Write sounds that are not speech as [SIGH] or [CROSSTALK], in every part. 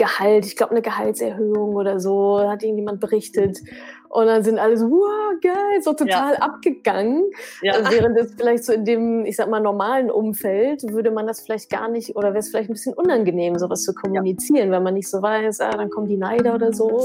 Gehalt, ich glaube eine Gehaltserhöhung oder so, hat irgendjemand berichtet. Und dann sind alle so, wow, geil, so total ja. abgegangen. Ja. Also während es vielleicht so in dem, ich sag mal, normalen Umfeld, würde man das vielleicht gar nicht, oder wäre es vielleicht ein bisschen unangenehm, sowas zu kommunizieren, ja. wenn man nicht so weiß, ah, dann kommen die Neider oder so.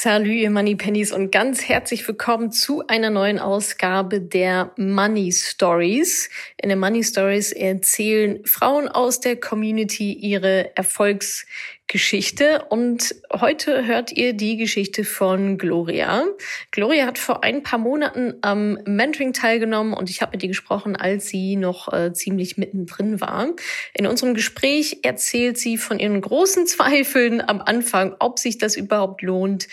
Salut, ihr Money Pennies und ganz herzlich willkommen zu einer neuen Ausgabe der Money Stories. In den Money Stories erzählen Frauen aus der Community ihre Erfolgs Geschichte und heute hört ihr die Geschichte von Gloria. Gloria hat vor ein paar Monaten am Mentoring teilgenommen und ich habe mit ihr gesprochen, als sie noch äh, ziemlich mittendrin war. In unserem Gespräch erzählt sie von ihren großen [LAUGHS] Zweifeln am Anfang, ob sich das überhaupt lohnt.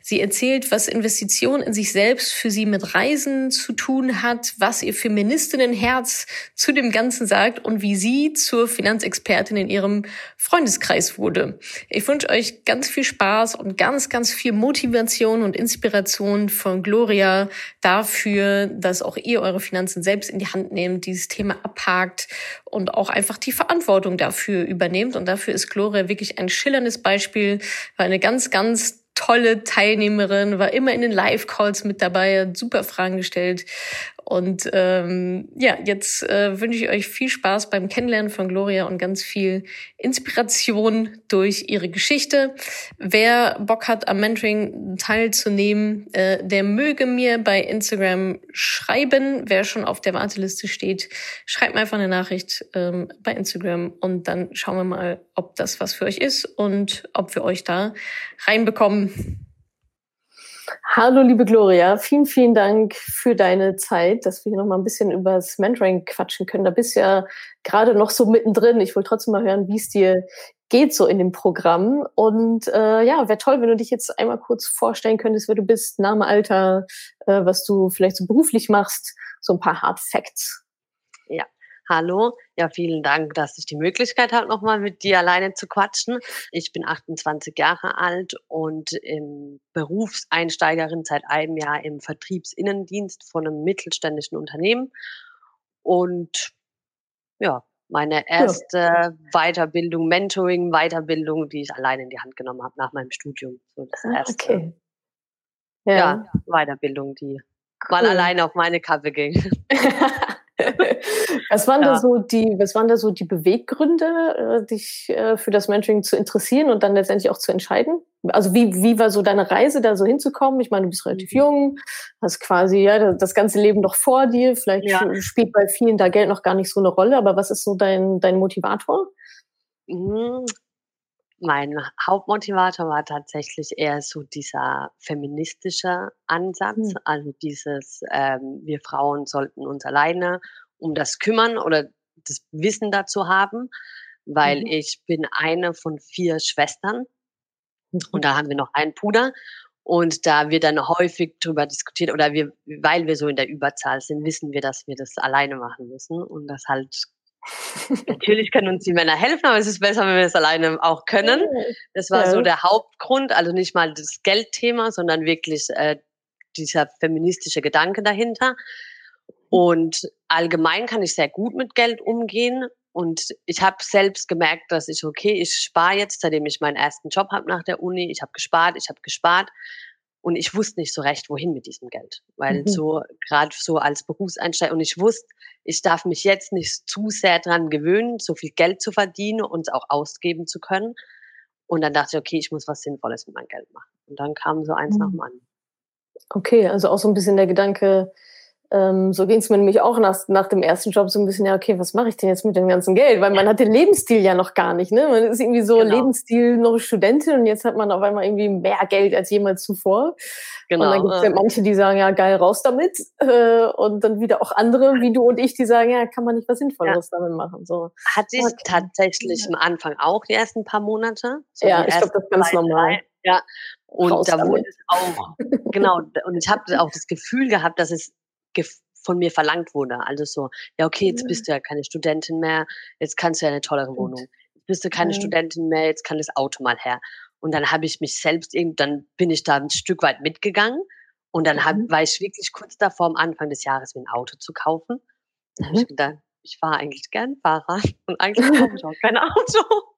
Sie erzählt, was Investition in sich selbst für sie mit Reisen zu tun hat, was ihr Feministinnenherz zu dem Ganzen sagt und wie sie zur Finanzexpertin in ihrem Freundeskreis wurde. Ich wünsche euch ganz viel Spaß und ganz, ganz viel Motivation und Inspiration von Gloria dafür, dass auch ihr eure Finanzen selbst in die Hand nehmt, dieses Thema abhakt und auch einfach die Verantwortung dafür übernehmt. Und dafür ist Gloria wirklich ein schillerndes Beispiel, weil eine ganz, ganz tolle Teilnehmerin, war immer in den Live-Calls mit dabei, hat super Fragen gestellt und ähm, ja, jetzt äh, wünsche ich euch viel Spaß beim Kennenlernen von Gloria und ganz viel Inspiration durch ihre Geschichte. Wer Bock hat, am Mentoring teilzunehmen, äh, der möge mir bei Instagram schreiben. Wer schon auf der Warteliste steht, schreibt mir einfach eine Nachricht ähm, bei Instagram und dann schauen wir mal, ob das was für euch ist und ob wir euch da reinbekommen. Hallo, liebe Gloria. Vielen, vielen Dank für deine Zeit, dass wir hier noch mal ein bisschen über das Mentoring quatschen können. Da bist du ja gerade noch so mittendrin. Ich wollte trotzdem mal hören, wie es dir geht so in dem Programm. Und äh, ja, wäre toll, wenn du dich jetzt einmal kurz vorstellen könntest, wer du bist, Name, Alter, äh, was du vielleicht so beruflich machst, so ein paar Hard Facts. Ja, Hallo, ja, vielen Dank, dass ich die Möglichkeit habe, nochmal mit dir alleine zu quatschen. Ich bin 28 Jahre alt und im Berufseinsteigerin seit einem Jahr im Vertriebsinnendienst von einem mittelständischen Unternehmen. Und ja, meine erste. Weiterbildung, Mentoring, Weiterbildung, die ich alleine in die Hand genommen habe nach meinem Studium. So das ah, erste, okay. Ja. ja. Weiterbildung, die cool. mal alleine auf meine Kappe ging. [LAUGHS] [LAUGHS] was waren ja. da so die, was waren da so die Beweggründe, äh, dich äh, für das Mentoring zu interessieren und dann letztendlich auch zu entscheiden? Also wie, wie war so deine Reise, da so hinzukommen? Ich meine, du bist relativ mhm. jung, hast quasi ja das ganze Leben noch vor dir. Vielleicht ja. spielt bei vielen da Geld noch gar nicht so eine Rolle, aber was ist so dein, dein Motivator? Mein Hauptmotivator war tatsächlich eher so dieser feministische Ansatz, mhm. also dieses, ähm, wir Frauen sollten uns alleine um das kümmern oder das Wissen dazu haben, weil mhm. ich bin eine von vier Schwestern mhm. und da haben wir noch einen Bruder und da wird dann häufig drüber diskutiert oder wir, weil wir so in der Überzahl sind, wissen wir, dass wir das alleine machen müssen und das halt Natürlich können uns die Männer helfen, aber es ist besser, wenn wir es alleine auch können. Das war so der Hauptgrund, also nicht mal das Geldthema, sondern wirklich äh, dieser feministische Gedanke dahinter. Und allgemein kann ich sehr gut mit Geld umgehen. Und ich habe selbst gemerkt, dass ich, okay, ich spare jetzt, seitdem ich meinen ersten Job habe nach der Uni. Ich habe gespart, ich habe gespart. Und ich wusste nicht so recht, wohin mit diesem Geld. Weil mhm. so, gerade so als Berufseinsteiger, und ich wusste, ich darf mich jetzt nicht zu sehr dran gewöhnen, so viel Geld zu verdienen und auch ausgeben zu können. Und dann dachte ich, okay, ich muss was Sinnvolles mit meinem Geld machen. Und dann kam so eins mhm. nach dem anderen. Okay, also auch so ein bisschen der Gedanke, ähm, so ging es mir nämlich auch nach, nach dem ersten Job so ein bisschen, ja, okay, was mache ich denn jetzt mit dem ganzen Geld? Weil man hat den Lebensstil ja noch gar nicht. Ne? Man ist irgendwie so genau. Lebensstil noch Studentin und jetzt hat man auf einmal irgendwie mehr Geld als jemals zuvor. Genau. Und dann gibt es ja manche, die sagen, ja, geil, raus damit. Äh, und dann wieder auch andere, wie du und ich, die sagen, ja, kann man nicht was Sinnvolleres ja. damit machen. So. Hatte ich okay. tatsächlich am Anfang auch die ersten paar Monate. So ja, ich glaube, das ist ganz normal. Ja, und Raus da wurde es auch, genau, und ich habe auch das Gefühl gehabt, dass es von mir verlangt wurde. Also so, ja, okay, jetzt bist du ja keine Studentin mehr, jetzt kannst du ja eine tollere Wohnung. Jetzt bist du keine ja. Studentin mehr, jetzt kann das Auto mal her. Und dann habe ich mich selbst, dann bin ich da ein Stück weit mitgegangen Und dann hab, mhm. war ich wirklich kurz davor, am Anfang des Jahres mir ein Auto zu kaufen. Da habe ich mhm. gedacht, ich fahre eigentlich gern Fahrrad und [LAUGHS] eigentlich kaufe ich auch kein Auto.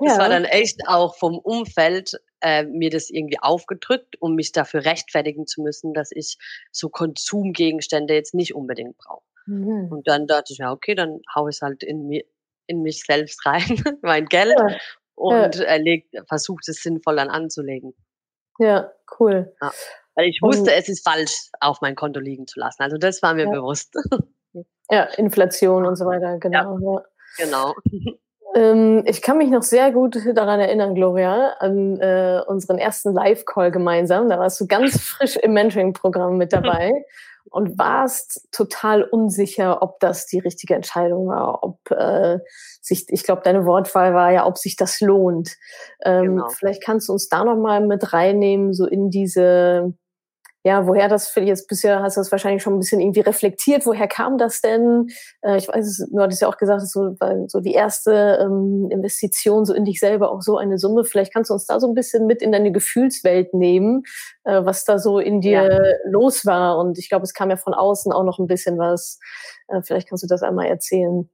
Das ja. war dann echt auch vom Umfeld äh, mir das irgendwie aufgedrückt, um mich dafür rechtfertigen zu müssen, dass ich so Konsumgegenstände jetzt nicht unbedingt brauche. Mhm. Und dann dachte ich mir, okay, dann hau ich halt in, mir, in mich selbst rein, [LAUGHS] mein Geld ja. und ja. Äh, versuche es sinnvoll dann anzulegen. Ja, cool. Ja. Weil ich wusste, und, es ist falsch, auf mein Konto liegen zu lassen. Also das war mir bewusst. Ja, Inflation [LAUGHS] und so weiter, genau. Ja, genau. [LAUGHS] Ähm, ich kann mich noch sehr gut daran erinnern, Gloria, an äh, unseren ersten Live-Call gemeinsam. Da warst du ganz [LAUGHS] frisch im Mentoring-Programm mit dabei und warst total unsicher, ob das die richtige Entscheidung war, ob äh, sich, ich glaube, deine Wortwahl war ja, ob sich das lohnt. Ähm, genau. Vielleicht kannst du uns da noch mal mit reinnehmen, so in diese ja, woher das für jetzt bisher hast du das wahrscheinlich schon ein bisschen irgendwie reflektiert. Woher kam das denn? Äh, ich weiß es, du hattest ja auch gesagt, es so, so die erste ähm, Investition so in dich selber auch so eine Summe. Vielleicht kannst du uns da so ein bisschen mit in deine Gefühlswelt nehmen, äh, was da so in dir ja. los war. Und ich glaube, es kam ja von außen auch noch ein bisschen was. Äh, vielleicht kannst du das einmal erzählen.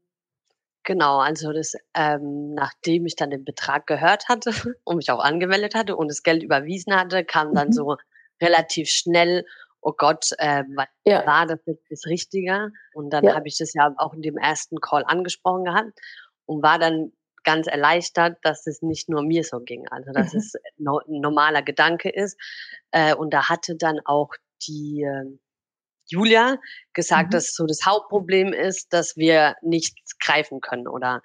Genau, also das, ähm, nachdem ich dann den Betrag gehört hatte [LAUGHS] und mich auch angemeldet hatte und das Geld überwiesen hatte, kam dann mhm. so relativ schnell, oh Gott, äh, ja. war das jetzt das Richtige? Und dann ja. habe ich das ja auch in dem ersten Call angesprochen gehabt und war dann ganz erleichtert, dass es nicht nur mir so ging, also dass mhm. es no, ein normaler Gedanke ist. Äh, und da hatte dann auch die äh, Julia gesagt, mhm. dass so das Hauptproblem ist, dass wir nichts greifen können oder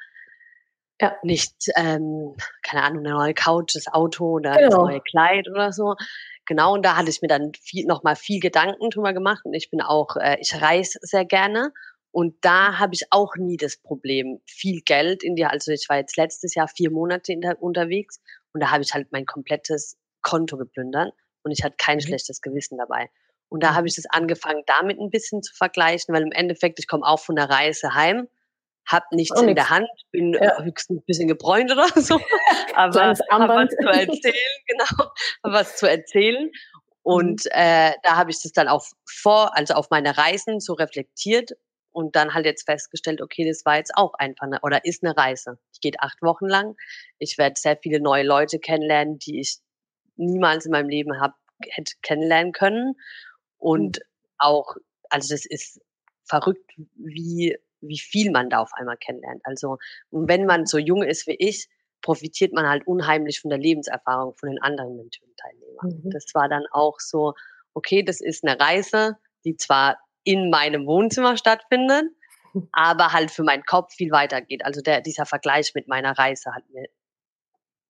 ja. nicht, ähm, keine Ahnung, eine neue Couch, das Auto oder genau. das neue Kleid oder so. Genau, und da hatte ich mir dann viel, noch mal viel Gedanken drüber gemacht. Und ich bin auch, äh, ich reise sehr gerne. Und da habe ich auch nie das Problem, viel Geld in die, also ich war jetzt letztes Jahr vier Monate der, unterwegs und da habe ich halt mein komplettes Konto geplündert und ich hatte kein mhm. schlechtes Gewissen dabei. Und da mhm. habe ich das angefangen, damit ein bisschen zu vergleichen, weil im Endeffekt, ich komme auch von der Reise heim habe nichts oh, in nix. der Hand, bin ja. höchstens ein bisschen gebräunt oder so, [LAUGHS] aber habe [LAUGHS] was zu erzählen, genau, was zu erzählen. Und mhm. äh, da habe ich das dann auch vor, also auf meine Reisen so reflektiert und dann halt jetzt festgestellt, okay, das war jetzt auch einfach eine, oder ist eine Reise. Ich geht acht Wochen lang. Ich werde sehr viele neue Leute kennenlernen, die ich niemals in meinem Leben hab, hätte kennenlernen können. Und mhm. auch, also das ist verrückt, wie wie viel man da auf einmal kennenlernt. Also, wenn man so jung ist wie ich, profitiert man halt unheimlich von der Lebenserfahrung von den anderen Mentoring-Teilnehmern. Mhm. Das war dann auch so, okay, das ist eine Reise, die zwar in meinem Wohnzimmer stattfindet, [LAUGHS] aber halt für meinen Kopf viel weiter geht. Also der, dieser Vergleich mit meiner Reise hat mir,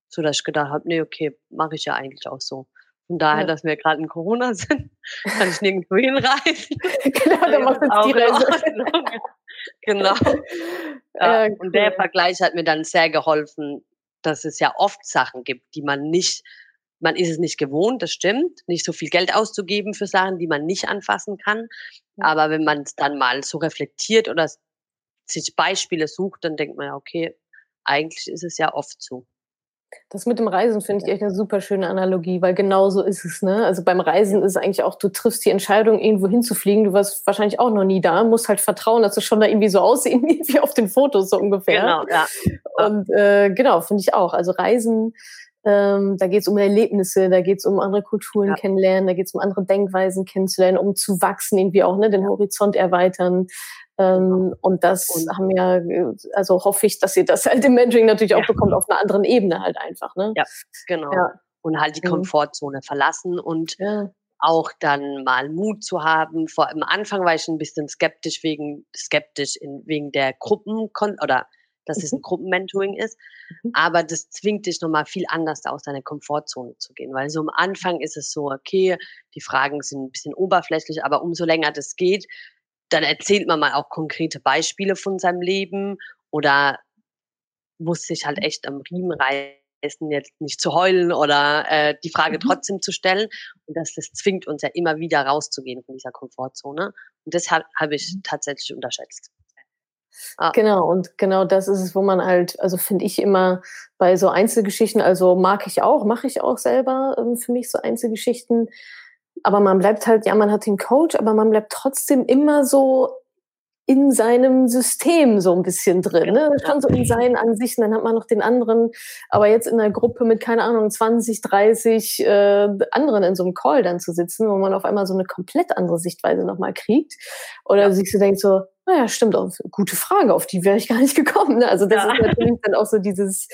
so dass ich gedacht habe, nee, okay, mache ich ja eigentlich auch so. Von daher, ja. dass wir gerade in Corona [LAUGHS] sind, kann ich nirgendwo hinreisen. [LAUGHS] genau, dann macht jetzt die Reise. [LAUGHS] genau. Ja, ja, cool. Und der Vergleich hat mir dann sehr geholfen, dass es ja oft Sachen gibt, die man nicht, man ist es nicht gewohnt, das stimmt, nicht so viel Geld auszugeben für Sachen, die man nicht anfassen kann. Aber wenn man es dann mal so reflektiert oder sich Beispiele sucht, dann denkt man ja, okay, eigentlich ist es ja oft so. Das mit dem Reisen finde ich echt eine super schöne Analogie, weil genau so ist es. Ne? Also beim Reisen ist es eigentlich auch, du triffst die Entscheidung, irgendwo hinzufliegen. Du warst wahrscheinlich auch noch nie da, musst halt vertrauen, dass es schon da irgendwie so aussehen [LAUGHS] wie auf den Fotos so ungefähr. Genau, ja. Und äh, genau, finde ich auch. Also Reisen, ähm, da geht es um Erlebnisse, da geht es um andere Kulturen ja. kennenlernen, da geht es um andere Denkweisen kennenzulernen, um zu wachsen, irgendwie auch, ne, den Horizont erweitern. Ähm, und das und haben ja, also hoffe ich, dass ihr das halt im Mentoring natürlich auch ja. bekommt, auf einer anderen Ebene halt einfach. Ne? Ja, genau. Ja. Und halt die mhm. Komfortzone verlassen und ja. auch dann mal Mut zu haben. Vor am Anfang war ich ein bisschen skeptisch wegen skeptisch in, wegen der Gruppen oder dass mhm. es ein Gruppenmentoring ist. Mhm. Aber das zwingt dich nochmal viel anders aus deiner Komfortzone zu gehen. Weil so am Anfang ist es so, okay, die Fragen sind ein bisschen oberflächlich, aber umso länger das geht, dann erzählt man mal auch konkrete Beispiele von seinem Leben oder muss sich halt echt am Riemen reißen, jetzt nicht zu heulen oder äh, die Frage mhm. trotzdem zu stellen. Und das, das zwingt uns ja immer wieder rauszugehen von dieser Komfortzone. Und das habe hab ich mhm. tatsächlich unterschätzt. Ah. Genau, und genau das ist es, wo man halt, also finde ich immer bei so Einzelgeschichten, also mag ich auch, mache ich auch selber ähm, für mich so Einzelgeschichten, aber man bleibt halt, ja, man hat den Coach, aber man bleibt trotzdem immer so in seinem System so ein bisschen drin, ne? schon so in seinen Ansichten, dann hat man noch den anderen, aber jetzt in einer Gruppe mit, keine Ahnung, 20, 30 äh, anderen in so einem Call dann zu sitzen, wo man auf einmal so eine komplett andere Sichtweise nochmal kriegt oder ja. sich so denkt so, naja, stimmt, auch, gute Frage, auf die wäre ich gar nicht gekommen. Ne? Also das ja. ist natürlich dann auch so dieses,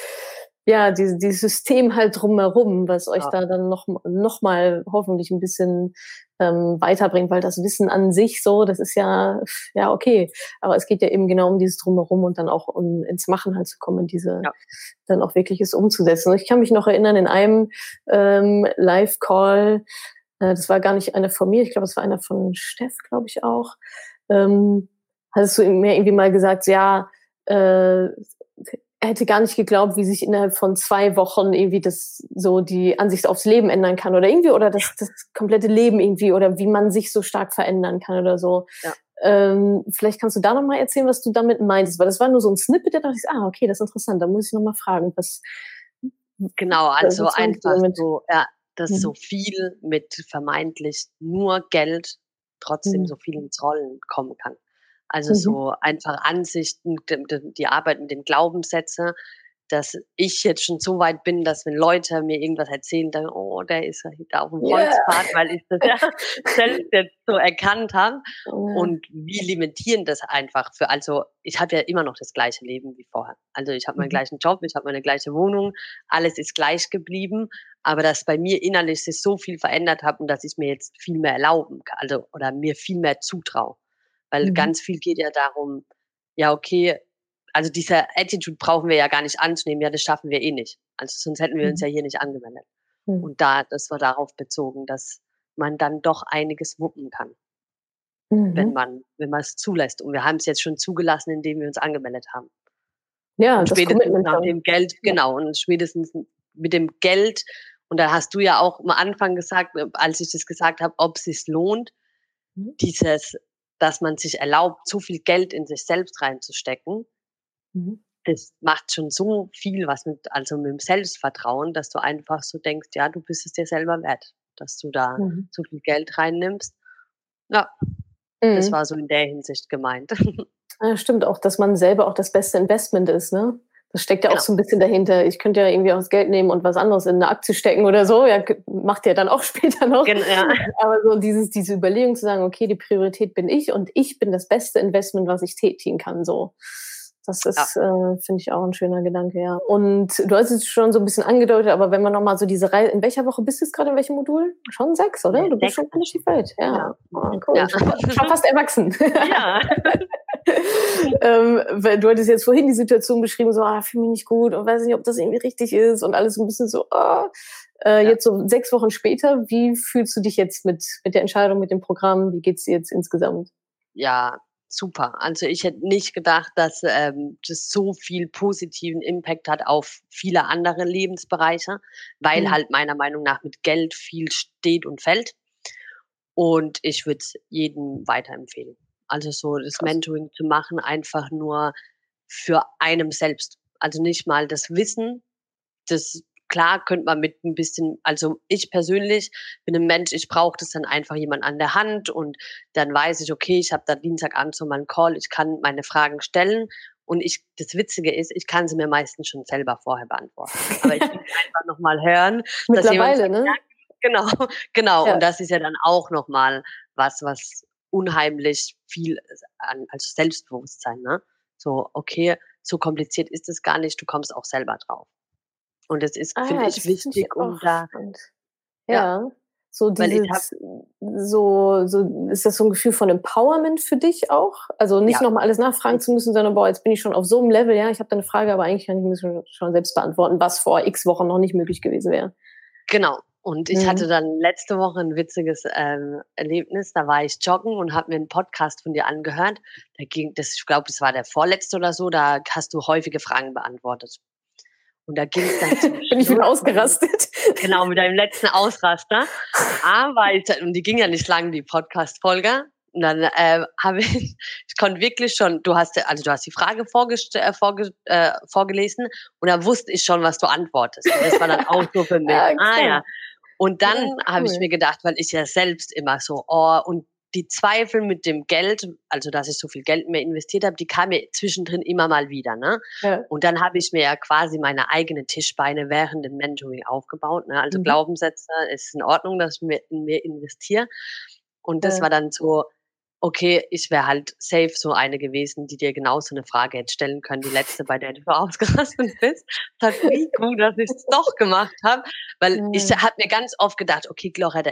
ja, dieses, dieses System halt drumherum, was euch ja. da dann noch, noch mal hoffentlich ein bisschen ähm, weiterbringt, weil das Wissen an sich so, das ist ja, ja, okay. Aber es geht ja eben genau um dieses Drumherum und dann auch um ins Machen halt zu kommen, diese ja. dann auch wirkliches umzusetzen. Und ich kann mich noch erinnern, in einem ähm, Live-Call, äh, das war gar nicht einer von mir, ich glaube, es war einer von Steff, glaube ich auch, ähm, hattest du mir irgendwie mal gesagt, ja, äh, hätte gar nicht geglaubt, wie sich innerhalb von zwei Wochen irgendwie das so die Ansicht aufs Leben ändern kann oder irgendwie oder das, das komplette Leben irgendwie oder wie man sich so stark verändern kann oder so. Ja. Ähm, vielleicht kannst du da nochmal erzählen, was du damit meintest, weil das war nur so ein Snippet, da dachte ich, ah, okay, das ist interessant, da muss ich nochmal fragen, was. Genau, also einfach so, ja, dass mhm. so viel mit vermeintlich nur Geld trotzdem mhm. so viel ins Rollen kommen kann. Also mhm. so einfach Ansichten, die, die Arbeit mit den Glaubenssätzen, dass ich jetzt schon so weit bin, dass wenn Leute mir irgendwas erzählen, dann, oh, der ist ja da auf dem Holzpfad, yeah. weil ich das ja [LAUGHS] selbst jetzt so erkannt habe. Oh. Und wie limitieren das einfach für, also ich habe ja immer noch das gleiche Leben wie vorher. Also ich habe meinen mhm. gleichen Job, ich habe meine gleiche Wohnung, alles ist gleich geblieben, aber dass bei mir innerlich sich so viel verändert hat und dass ich mir jetzt viel mehr erlauben kann, also oder mir viel mehr zutraue. Weil mhm. ganz viel geht ja darum, ja, okay, also diese Attitude brauchen wir ja gar nicht anzunehmen, ja, das schaffen wir eh nicht. Also sonst hätten wir uns mhm. ja hier nicht angemeldet. Mhm. Und da, das war darauf bezogen, dass man dann doch einiges wuppen kann. Wenn mhm. man, wenn man es zulässt. Und wir haben es jetzt schon zugelassen, indem wir uns angemeldet haben. Ja, und spätestens nach dem Geld, genau, und spätestens mit dem Geld, und da hast du ja auch am Anfang gesagt, als ich das gesagt habe, ob es sich lohnt, mhm. dieses dass man sich erlaubt, zu viel Geld in sich selbst reinzustecken, mhm. das macht schon so viel was mit, also mit dem Selbstvertrauen, dass du einfach so denkst, ja, du bist es dir selber wert, dass du da mhm. so viel Geld reinnimmst. Ja, mhm. das war so in der Hinsicht gemeint. [LAUGHS] Ja, stimmt auch, dass man selber auch das beste Investment ist, ne? Das steckt ja genau. auch so ein bisschen dahinter. Ich könnte ja irgendwie auch das Geld nehmen und was anderes in eine Aktie stecken oder so. Ja, macht ja dann auch [LAUGHS] später noch. Genau, ja. Aber so dieses, diese Überlegung zu sagen, okay, die Priorität bin ich und ich bin das beste Investment, was ich tätigen kann, so. Das ist, ja. äh, finde ich, auch ein schöner Gedanke, ja. Und du hast es schon so ein bisschen angedeutet, aber wenn man nochmal so diese Reise, in welcher Woche bist du jetzt gerade, in welchem Modul? Schon sechs, oder? Du bist schon relativ weit. Ja, ja. Oh, cool. Ja. Schon, schon fast erwachsen. Ja. [LAUGHS] ähm, du hattest jetzt vorhin die Situation beschrieben, so, ah, fühle mich nicht gut und weiß nicht, ob das irgendwie richtig ist und alles ein bisschen so, ah. Äh, ja. Jetzt so sechs Wochen später, wie fühlst du dich jetzt mit, mit der Entscheidung, mit dem Programm? Wie geht's dir jetzt insgesamt? Ja, super. Also ich hätte nicht gedacht, dass ähm, das so viel positiven Impact hat auf viele andere Lebensbereiche, weil mhm. halt meiner Meinung nach mit Geld viel steht und fällt. Und ich würde es jedem weiterempfehlen. Also so das Mentoring zu machen, einfach nur für einem selbst. Also nicht mal das Wissen, das klar könnte man mit ein bisschen, also ich persönlich bin ein Mensch, ich brauche das dann einfach jemand an der Hand und dann weiß ich, okay, ich habe da Dienstagabend so meinen Call, ich kann meine Fragen stellen und ich, das Witzige ist, ich kann sie mir meistens schon selber vorher beantworten. Aber ich will [LAUGHS] einfach nochmal hören. Mittlerweile, ne? Genau, [LAUGHS] genau. Ja. Und das ist ja dann auch nochmal was, was unheimlich viel an, als Selbstbewusstsein, ne? So, okay, so kompliziert ist es gar nicht, du kommst auch selber drauf. Und es ist, ah, finde ich, wichtig, um da. Ja. ja. So dieses, so, so, ist das so ein Gefühl von Empowerment für dich auch? Also nicht ja. nochmal alles nachfragen zu müssen, sondern boah, jetzt bin ich schon auf so einem Level, ja, ich habe da eine Frage, aber eigentlich kann ich mir schon, schon selbst beantworten, was vor x Wochen noch nicht möglich gewesen wäre. Genau. Und ich mhm. hatte dann letzte Woche ein witziges ähm, Erlebnis. Da war ich joggen und habe mir einen Podcast von dir angehört. Da ging, das, ich glaube, das war der vorletzte oder so. Da hast du häufige Fragen beantwortet. Und da ging es dann [LAUGHS] Bin ich wieder ausgerastet? [LAUGHS] Genau, mit deinem letzten Ausraster. Aber ich, und die ging ja nicht lang, die Podcast-Folge. Und dann äh, habe ich, [LAUGHS] ich konnte wirklich schon, du hast, also du hast die Frage äh, vorge äh, vorgelesen und da wusste ich schon, was du antwortest. Und das war dann auch so für mich. Ja, ah ja. Und dann ja, cool. habe ich mir gedacht, weil ich ja selbst immer so, oh, und die Zweifel mit dem Geld, also dass ich so viel Geld mehr investiert habe, die kamen mir zwischendrin immer mal wieder. Ne? Ja. Und dann habe ich mir ja quasi meine eigene Tischbeine während dem Mentoring aufgebaut. Ne? Also mhm. Glaubenssätze ist in Ordnung, dass ich mir in mir investiere. Und das ja. war dann so, okay, ich wäre halt safe so eine gewesen, die dir genau so eine Frage hätte stellen können, die letzte, bei der du [LAUGHS] ausgerastet bist. Das hat wie gut, dass ich es doch gemacht habe, weil mhm. ich habe mir ganz oft gedacht, okay, Gloria,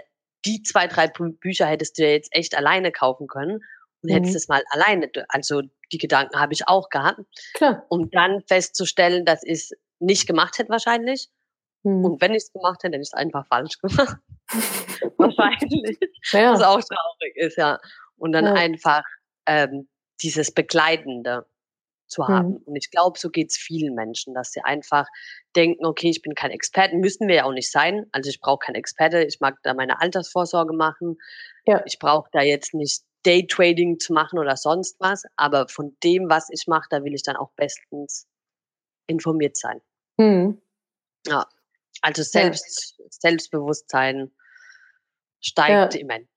die zwei, drei Bücher hättest du jetzt echt alleine kaufen können und mhm. hättest es mal alleine, also die Gedanken habe ich auch gehabt. Klar. Um dann festzustellen, dass ich es nicht gemacht hätte wahrscheinlich. Mhm. Und wenn ich es gemacht hätte, hätte ich es einfach falsch gemacht. [LAUGHS] wahrscheinlich. Ja. Was auch traurig ist, ja und dann ja. einfach ähm, dieses Begleitende zu haben. Mhm. Und ich glaube, so geht's vielen Menschen, dass sie einfach denken, okay, ich bin kein Experte, müssen wir ja auch nicht sein. Also ich brauche keinen Experte, ich mag da meine Altersvorsorge machen. Ja. Ich brauche da jetzt nicht Daytrading zu machen oder sonst was, aber von dem, was ich mache, da will ich dann auch bestens informiert sein. Mhm. Ja, also Selbst, ja. Selbstbewusstsein steigt ja. immens.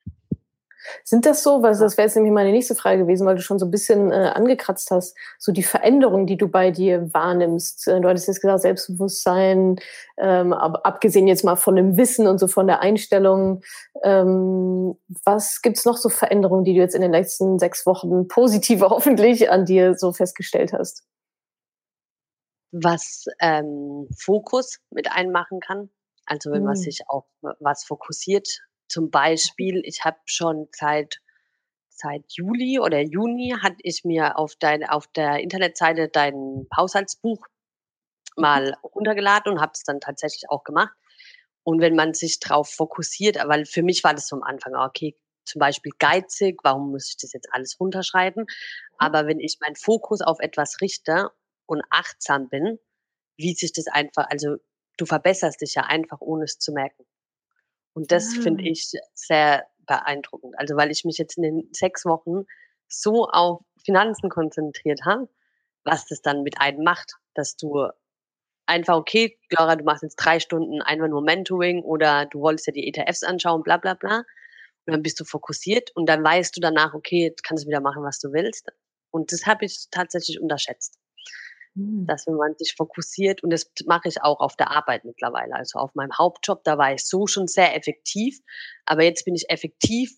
Sind das so, weil das wäre jetzt nämlich meine nächste Frage gewesen, weil du schon so ein bisschen äh, angekratzt hast, so die Veränderungen, die du bei dir wahrnimmst. Äh, du hattest jetzt gesagt, Selbstbewusstsein, ähm, aber abgesehen jetzt mal von dem Wissen und so von der Einstellung, ähm, was gibt's noch so Veränderungen, die du jetzt in den letzten sechs Wochen positive [LAUGHS] hoffentlich an dir so festgestellt hast? Was ähm, Fokus mit einmachen kann. Also wenn man hm. sich auf was fokussiert, zum Beispiel, ich habe schon seit seit Juli oder Juni hatte ich mir auf dein, auf der Internetseite dein Haushaltsbuch mhm. mal runtergeladen und habe es dann tatsächlich auch gemacht. Und wenn man sich darauf fokussiert, weil für mich war das so am Anfang, okay, zum Beispiel geizig, warum muss ich das jetzt alles runterschreiben? Mhm. Aber wenn ich meinen Fokus auf etwas richte und achtsam bin, wie sich das einfach, also du verbesserst dich ja einfach, ohne es zu merken. Und das ah. finde ich sehr beeindruckend. Also weil ich mich jetzt in den sechs Wochen so auf Finanzen konzentriert habe, was das dann mit einem macht, dass du einfach, okay, Laura, du machst jetzt drei Stunden einfach nur Mentoring oder du wolltest ja die ETFs anschauen, bla bla bla. Und dann bist du fokussiert und dann weißt du danach, okay, jetzt kannst du wieder machen, was du willst. Und das habe ich tatsächlich unterschätzt. Mhm. dass wenn man sich fokussiert, und das mache ich auch auf der Arbeit mittlerweile, also auf meinem Hauptjob, da war ich so schon sehr effektiv, aber jetzt bin ich effektiv,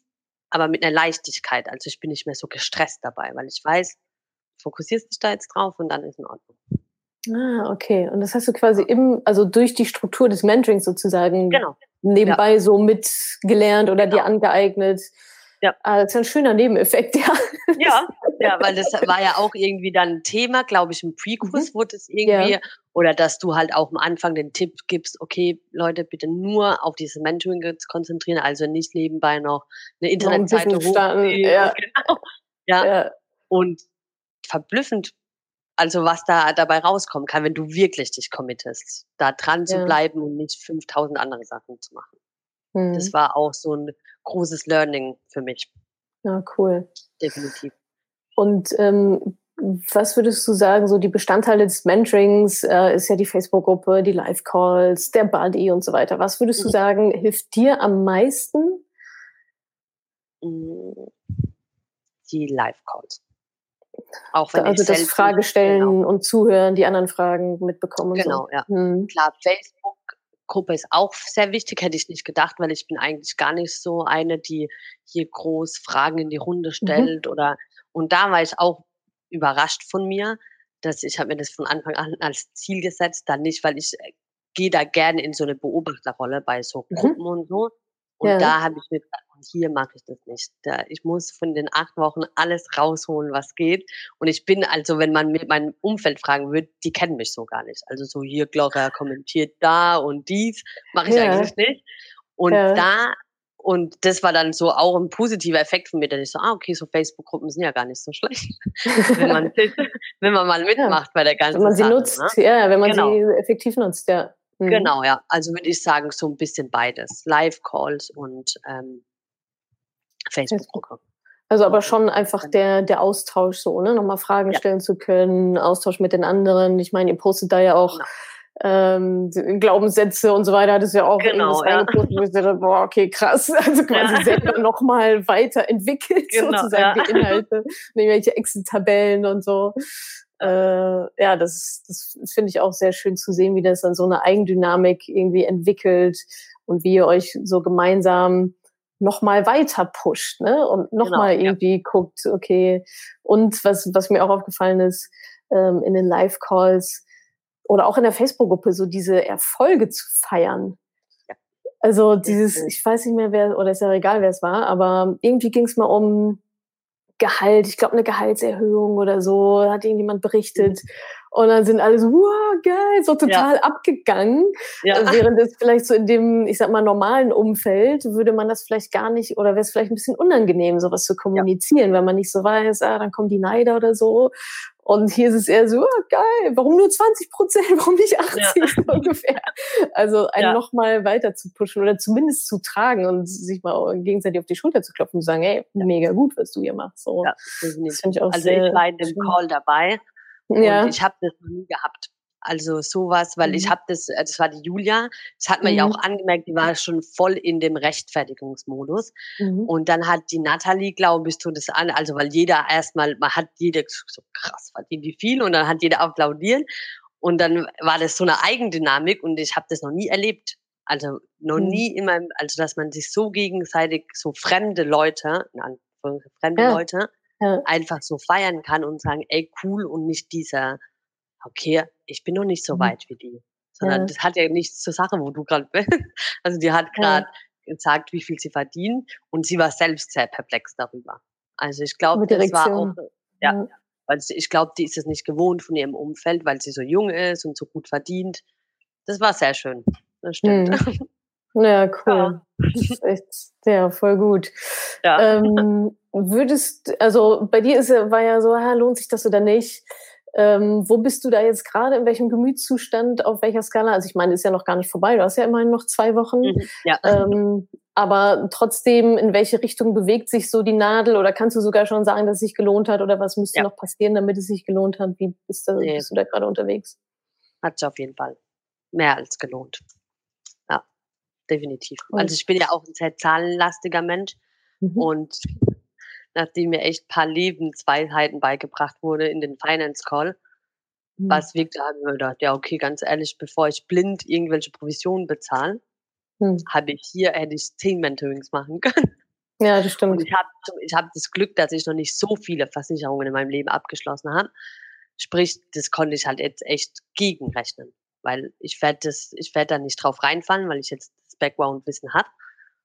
aber mit einer Leichtigkeit, also ich bin nicht mehr so gestresst dabei, weil ich weiß, fokussierst dich da jetzt drauf und dann ist in Ordnung. Ah, okay. Und das hast du quasi im, also durch die Struktur des Mentorings sozusagen genau. nebenbei ja. so mitgelernt oder genau. dir angeeignet. Ja. Ah, das ist ein schöner Nebeneffekt, ja. Ja, [LAUGHS] ja, weil das war ja auch irgendwie dann Thema, glaube ich, im Pre-Kurs mhm. wurde es irgendwie, ja. oder dass du halt auch am Anfang den Tipp gibst, okay, Leute, bitte nur auf dieses Mentoring konzentrieren, also nicht nebenbei noch eine Internetseite hochziehen. Ja. [LAUGHS] Genau. Ja. ja. Und verblüffend, also was da dabei rauskommen kann, wenn du wirklich dich committest, da dran zu bleiben und nicht 5000 andere Sachen zu machen. Mhm. Das war auch so ein großes Learning für mich. Ja, cool. Definitiv. Und ähm, was würdest du sagen, so die Bestandteile des Mentorings äh, ist ja die Facebook-Gruppe, die Live-Calls, der Buddy und so weiter. Was würdest du mhm. sagen, hilft dir am meisten? Mm, die Live-Calls. Auch wenn also das Fragestellen genau. und Zuhören, die anderen Fragen mitbekommen. Genau, so. ja. Hm. Klar, Facebook Gruppe ist auch sehr wichtig, hätte ich nicht gedacht, weil ich bin eigentlich gar nicht so eine, die hier groß Fragen in die Runde mhm. stellt mhm. oder und da war ich auch überrascht von mir, dass ich habe mir das von Anfang an als Ziel gesetzt, dann nicht, weil ich äh, gehe da gerne in so eine Beobachterrolle bei so mhm. Gruppen mhm. und so. Und ja. da habe ich mir gedacht, hier mache ich das nicht. Ich muss von den acht Wochen alles rausholen, was geht. Und ich bin also, wenn man mit meinem Umfeld fragen würde, die kennen mich so gar nicht. Also so hier, Gloria kommentiert da und dies, mache ich ja. eigentlich nicht. Und ja. da, und das war dann so auch ein positiver Effekt von mir, dass ich so, ah, okay, so Facebook-Gruppen sind ja gar nicht so schlecht. [LAUGHS] wenn, man, wenn man mal mitmacht bei der ganzen Wenn man sie Sache, nutzt, ne? ja, wenn man genau. sie effektiv nutzt, ja. Mhm. Genau, ja. Also würde ich sagen, so ein bisschen beides. Live-Calls und ähm, Facebook-Gruppe. Also aber schon einfach der, der Austausch so, ne? Nochmal Fragen ja. stellen zu können, Austausch mit den anderen. Ich meine, ihr postet da ja auch genau. ähm, Glaubenssätze und so weiter, hat es ja auch genau, ja. wo ich dachte, boah, okay, krass, [LAUGHS] also quasi ja. selber nochmal weiterentwickelt, [LAUGHS] genau, sozusagen ja. die Inhalte, irgendwelche Excel-Tabellen und so. Äh, ja, das, das finde ich auch sehr schön zu sehen, wie das dann so eine Eigendynamik irgendwie entwickelt und wie ihr euch so gemeinsam nochmal weiter pusht, ne? Und nochmal genau, irgendwie ja. guckt, okay. Und was, was mir auch aufgefallen ist, ähm, in den Live-Calls, oder auch in der Facebook-Gruppe so diese Erfolge zu feiern. Also dieses, ich weiß nicht mehr wer, oder ist ja egal, wer es war, aber irgendwie ging es mal um Gehalt, ich glaube eine Gehaltserhöhung oder so, hat irgendjemand berichtet. Mhm. Und dann sind alle so, wow, geil, so total ja. abgegangen. Ja. Äh, während es vielleicht so in dem, ich sag mal, normalen Umfeld würde man das vielleicht gar nicht, oder wäre es vielleicht ein bisschen unangenehm, sowas zu kommunizieren, ja. weil man nicht so weiß, ah, dann kommen die Neider oder so. Und hier ist es eher so, oh, geil, warum nur 20 Prozent, [LAUGHS] warum nicht 80 ja. so ungefähr? Also einen ja. nochmal weiter zu pushen oder zumindest zu tragen und sich mal gegenseitig auf die Schulter zu klopfen und zu sagen, hey, ja. mega gut, was du hier machst. So, ja, das ich auch also sehr ich war in dem Call dabei und ja. ich habe das noch nie gehabt. Also sowas, weil mhm. ich habe das, äh, das war die Julia, das hat man mhm. ja auch angemerkt, die war schon voll in dem Rechtfertigungsmodus. Mhm. Und dann hat die Natalie, glaube ich, tut das an, also weil jeder erstmal, man hat jeder so krass verdient die viel und dann hat jeder applaudiert. Und dann war das so eine Eigendynamik und ich habe das noch nie erlebt. Also noch mhm. nie in meinem, also dass man sich so gegenseitig, so fremde Leute, fremde ja. Leute, ja. einfach so feiern kann und sagen, ey, cool und nicht dieser, okay, ich bin noch nicht so mhm. weit wie die. Sondern ja. das hat ja nichts zur Sache, wo du gerade [LAUGHS] bist. Also die hat gerade ja. gesagt, wie viel sie verdient und sie war selbst sehr perplex darüber. Also ich glaube, das war auch, ja, ja. weil ich glaube, die ist es nicht gewohnt von ihrem Umfeld, weil sie so jung ist und so gut verdient. Das war sehr schön. Das stimmt. Mhm. [LAUGHS] Ja, cool. Ja. Echt, ja, voll gut. Ja. Ähm, [LAUGHS] würdest, also bei dir ist, war ja so, ja, lohnt sich das oder nicht? Ähm, wo bist du da jetzt gerade? In welchem Gemütszustand? Auf welcher Skala? Also ich meine, ist ja noch gar nicht vorbei. Du hast ja immerhin noch zwei Wochen. Mhm, ja. Ähm, aber trotzdem, in welche Richtung bewegt sich so die Nadel? Oder kannst du sogar schon sagen, dass es sich gelohnt hat? Oder was müsste ja. noch passieren, damit es sich gelohnt hat? Wie bist du, nee. bist du da gerade unterwegs? Hat sich auf jeden Fall mehr als gelohnt. Definitiv. Also ich bin ja auch ein sehr zahlenlastiger Mensch. Mhm. Und nachdem mir echt ein paar Lebensweisheiten beigebracht wurde in den Finance Call, mhm. was wirklich haben wir gedacht, ja, okay, ganz ehrlich, bevor ich blind irgendwelche Provisionen bezahle, mhm. habe ich hier, hätte ich zehn Mentorings machen [LAUGHS] können. Ja, das stimmt. Und ich habe ich hab das Glück, dass ich noch nicht so viele Versicherungen in meinem Leben abgeschlossen habe. Sprich, das konnte ich halt jetzt echt gegenrechnen. Weil ich werde das, ich werde da nicht drauf reinfallen, weil ich jetzt das Background-Wissen habe.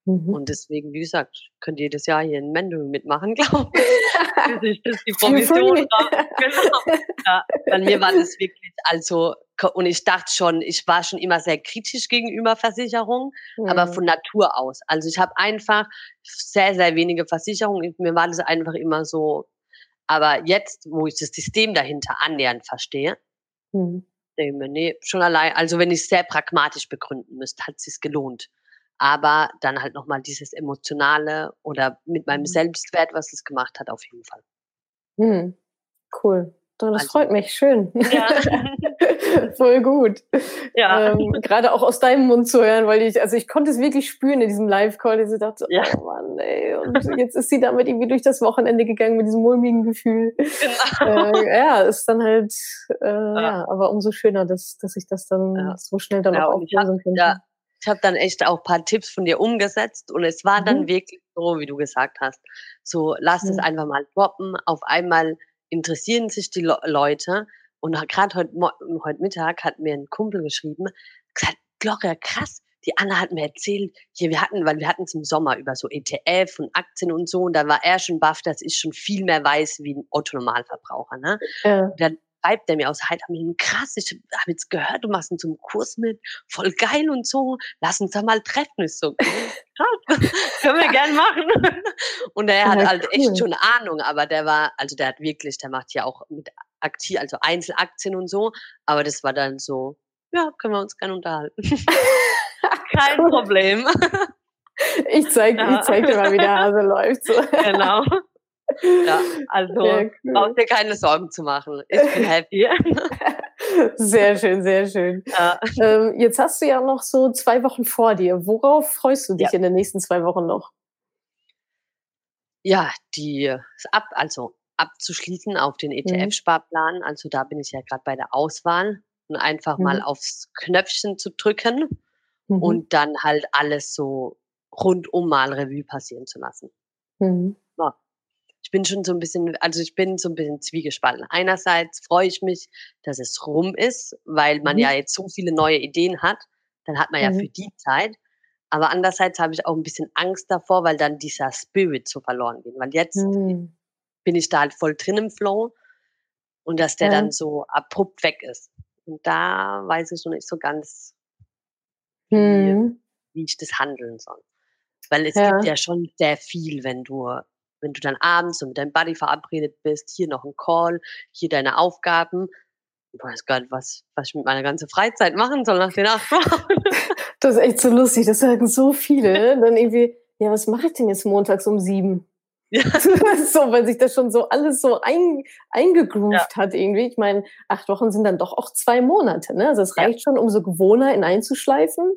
Mhm. Und deswegen, wie gesagt, könnt ihr jedes Jahr hier in Mendel mitmachen, [LAUGHS] glaube [LAUGHS] ich. das ist die Provision genau. [LAUGHS] Ja, bei mir war das wirklich, also, und ich dachte schon, ich war schon immer sehr kritisch gegenüber Versicherungen, mhm. aber von Natur aus. Also ich habe einfach sehr, sehr wenige Versicherungen. Mir war das einfach immer so, aber jetzt, wo ich das System dahinter annähernd verstehe, mhm. Mir, nee, schon allein, also wenn ich es sehr pragmatisch begründen müsste, hat es sich gelohnt aber dann halt nochmal dieses Emotionale oder mit meinem mhm. Selbstwert, was es gemacht hat, auf jeden Fall. Hm. Cool. Das also, freut mich, schön. Ja. [LAUGHS] Voll gut. Ja. Ähm, Gerade auch aus deinem Mund zu hören, weil ich, also ich konnte es wirklich spüren in diesem Live-Call, dass ich dachte, ja. oh Mann, ey, und jetzt ist sie damit irgendwie durch das Wochenende gegangen mit diesem mulmigen Gefühl. Genau. Äh, ja, ist dann halt, äh, ja. ja. aber umso schöner, dass, dass ich das dann ja. so schnell dann auch auflösen konnte. Ja, ich habe dann echt auch paar Tipps von dir umgesetzt und es war mhm. dann wirklich so, wie du gesagt hast. So, lass mhm. es einfach mal droppen. Auf einmal interessieren sich die Le Leute. Und gerade heute, heute Mittag hat mir ein Kumpel geschrieben, gesagt, Gloria, krass, die Anna hat mir erzählt, hier, wir hatten, weil wir hatten es im Sommer über so ETF und Aktien und so, und da war er schon baff, dass ich schon viel mehr weiß wie ein Otto-Normalverbraucher. Ne? Ja. Dann schreibt der mir aus Heidammen, krass, ich habe jetzt gehört, du machst einen zum Kurs mit, voll geil und so, lass uns da mal treffen. Ist so, [LAUGHS] können wir gern machen. Und er hat halt cool. echt schon Ahnung, aber der war, also der hat wirklich, der macht ja auch mit aktiv, also Einzelaktien und so, aber das war dann so, ja, können wir uns gerne unterhalten. [LAUGHS] Kein cool. [LAUGHS] Problem. Ich zeig, ja. ich zeig dir mal, wie der Hase läuft. So. Genau. Ja, also cool. brauchst dir keine Sorgen zu machen. Ich bin happy. [LAUGHS] Sehr schön, sehr schön. Ja. Ähm, jetzt hast du ja noch so zwei Wochen vor dir. Worauf freust du dich ja. in den nächsten zwei Wochen noch? Ja, die ab, also abzuschließen auf den ETF-Sparplan. Mhm. Also da bin ich ja gerade bei der Auswahl und einfach mhm. mal aufs Knöpfchen zu drücken mhm. und dann halt alles so rundum mal Revue passieren zu lassen. Ich bin schon so ein bisschen, also ich bin so ein bisschen zwiegespalten. Einerseits freue ich mich, dass es rum ist, weil man mhm. ja jetzt so viele neue Ideen hat. Dann hat man ja für mhm. die Zeit. Aber andererseits habe ich auch ein bisschen Angst davor, weil dann dieser Spirit so verloren geht. Weil jetzt mhm. bin ich da halt voll drin im Flow und dass der ja. dann so abrupt weg ist. Und da weiß ich noch nicht so ganz, wie, mhm. wie ich das handeln soll. Weil es ja. gibt ja schon sehr viel, wenn du, wenn du dann abends so mit deinem Buddy verabredet bist, hier noch ein Call, hier deine Aufgaben. Ich weiß gar nicht, was, was ich mit meiner ganzen Freizeit machen soll nach den acht Wochen. [LAUGHS] Das ist echt so lustig. Das sagen so viele. Dann irgendwie, ja, was mache ich denn jetzt montags um sieben? Ja. [LAUGHS] so, weil sich das schon so alles so ein, eingegroovt ja. hat irgendwie. Ich meine, acht Wochen sind dann doch auch zwei Monate. Ne? Also es reicht ja. schon, um so Gewohnheiten einzuschleifen.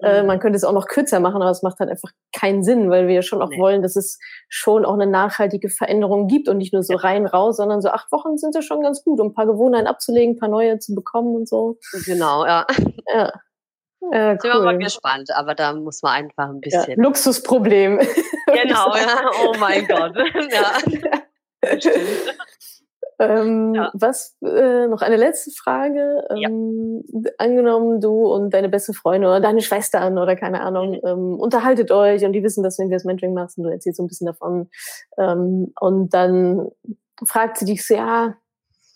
Äh, mhm. Äh, man könnte es auch noch kürzer machen, aber es macht halt einfach keinen Sinn, weil wir ja schon auch nee. wollen, dass es schon auch eine nachhaltige Veränderung gibt und nicht nur so rein raus, sondern so acht Wochen sind ja schon ganz gut, um ein paar Gewohnheiten abzulegen, ein paar neue zu bekommen und so. Genau, ja. Ja. Cool. Sind wir mal gespannt, aber da muss man einfach ein bisschen. [LAUGHS] Ja, Luxusproblem. Genau, ja. Oh mein Gott. [LAUGHS] ja. Ähm, ja. Was äh, noch eine letzte Frage? Ähm, ja. Angenommen, du und deine beste Freundin oder deine Schwestern oder keine Ahnung mhm. ähm, unterhaltet euch und die wissen, dass wenn wir das Mentoring machst und du erzählst so ein bisschen davon ähm, und dann fragt sie dich so, ja,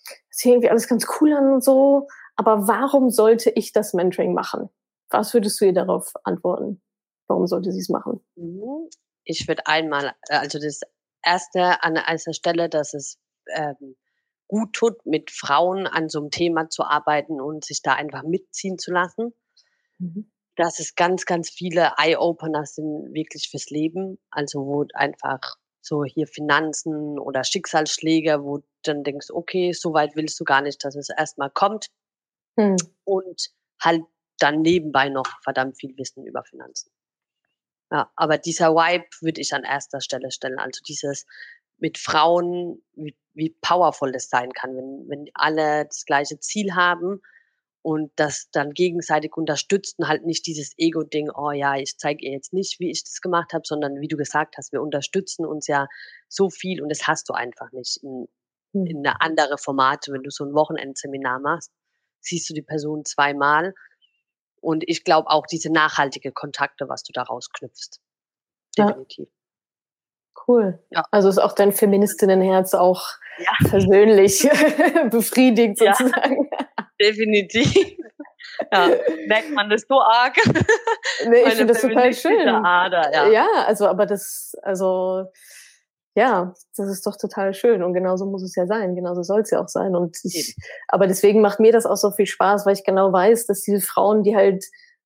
das sieht irgendwie alles ganz cool an und so, aber warum sollte ich das Mentoring machen? Was würdest du ihr darauf antworten? Warum sollte sie es machen? Mhm. Ich würde einmal, äh, also das erste an erster Stelle, dass es ähm, gut tut, mit Frauen an so einem Thema zu arbeiten und sich da einfach mitziehen zu lassen. Mhm. Dass es ganz, ganz viele Eye-Opener sind wirklich fürs Leben. Also wo einfach so hier Finanzen oder Schicksalsschläge, wo du dann denkst, okay, so weit willst du gar nicht, dass es erstmal kommt. Mhm. Und halt dann nebenbei noch verdammt viel Wissen über Finanzen. Ja, aber dieser Vibe würde ich an erster Stelle stellen. Also dieses mit Frauen, wie, wie powerful das sein kann, wenn, wenn alle das gleiche Ziel haben und das dann gegenseitig unterstützt und halt nicht dieses Ego-Ding, oh ja, ich zeige ihr jetzt nicht, wie ich das gemacht habe, sondern wie du gesagt hast, wir unterstützen uns ja so viel und das hast du einfach nicht in, hm. in eine andere Formate. Wenn du so ein Wochenendseminar machst, siehst du die Person zweimal und ich glaube auch diese nachhaltige Kontakte, was du daraus knüpfst. Definitiv. Ja. Cool. Ja. Also ist auch dein Feministinnenherz auch ja. persönlich [LAUGHS] befriedigt sozusagen. Definitiv. [LAUGHS] Ja, merkt man das so arg? Nee, ich finde das total schön. Ader, ja. ja, also aber das, also ja, das ist doch total schön und genauso muss es ja sein, genauso soll es ja auch sein. Und ich, aber deswegen macht mir das auch so viel Spaß, weil ich genau weiß, dass diese Frauen, die halt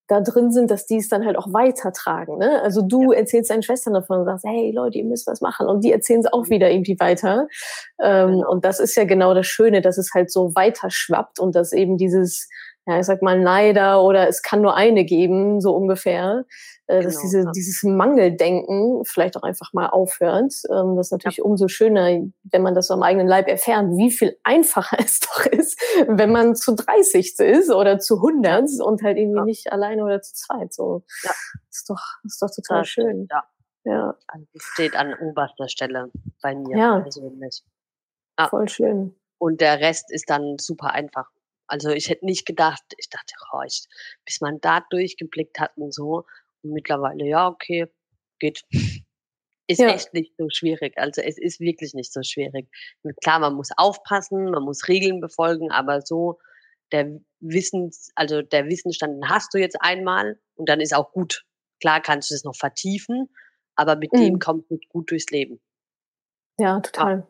da drin sind, dass die es dann halt auch weitertragen. Ne? Also du ja. erzählst deinen Schwestern davon und sagst, hey Leute, ihr müsst was machen. Und die erzählen es auch mhm. wieder irgendwie weiter. Ähm, genau. Und das ist ja genau das Schöne, dass es halt so weiter schwappt und dass eben dieses, ja, ich sag mal, Neider oder es kann nur eine geben, so ungefähr, äh, dass genau, diese, ja. dieses Mangeldenken vielleicht auch einfach mal aufhört. Ähm, das ist natürlich ja. umso schöner, wenn man das so am eigenen Leib erfährt, wie viel einfacher [LAUGHS] es doch ist, wenn man zu 30 ist oder zu 100 und halt irgendwie ja. nicht alleine oder zu zweit. So, ja. ist doch, ist doch total das schön. Ja. Ja. Also steht an oberster Stelle bei mir ja. persönlich. Ja. Voll schön. Und der Rest ist dann super einfach. Also ich hätte nicht gedacht, ich dachte, oh, ich, bis man da durchgeblickt hat und so, mittlerweile, ja, okay, geht. Ist ja. echt nicht so schwierig. Also es ist wirklich nicht so schwierig. Klar, man muss aufpassen, man muss Regeln befolgen, aber so der Wissens, also der Wissensstand hast du jetzt einmal und dann ist auch gut. Klar kannst du das noch vertiefen, aber mit mhm. dem kommt du gut durchs Leben. Ja, total.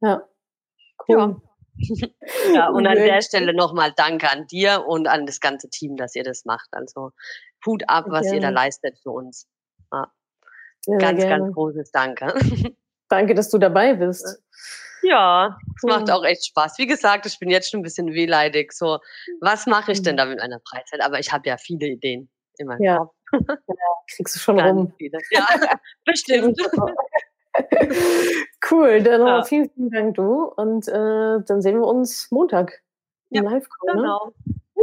Ja. ja. Cool. [LAUGHS] Ja. ja, [LAUGHS] und an der Stelle nochmal Danke an dir und an das ganze Team, dass ihr das macht. Also Hut ab, was gerne. ihr da leistet für uns. Ja. ganz, gerne. ganz großes Danke. [LAUGHS] Danke, dass du dabei bist. Ja, es macht auch echt Spaß. Wie gesagt, ich bin jetzt schon ein bisschen wehleidig. So, was mache ich denn mhm. da mit meiner Freizeit? Aber ich habe ja viele Ideen in meinem ja. Kopf. Ja, kriegst du schon Ganz rum. Viele. Ja, [LAUGHS] bestimmt. [LAUGHS] cool, dann ja. vielen, vielen Dank du und äh, dann sehen wir uns Montag im ja, Live-Call. Ne? Genau. Ne?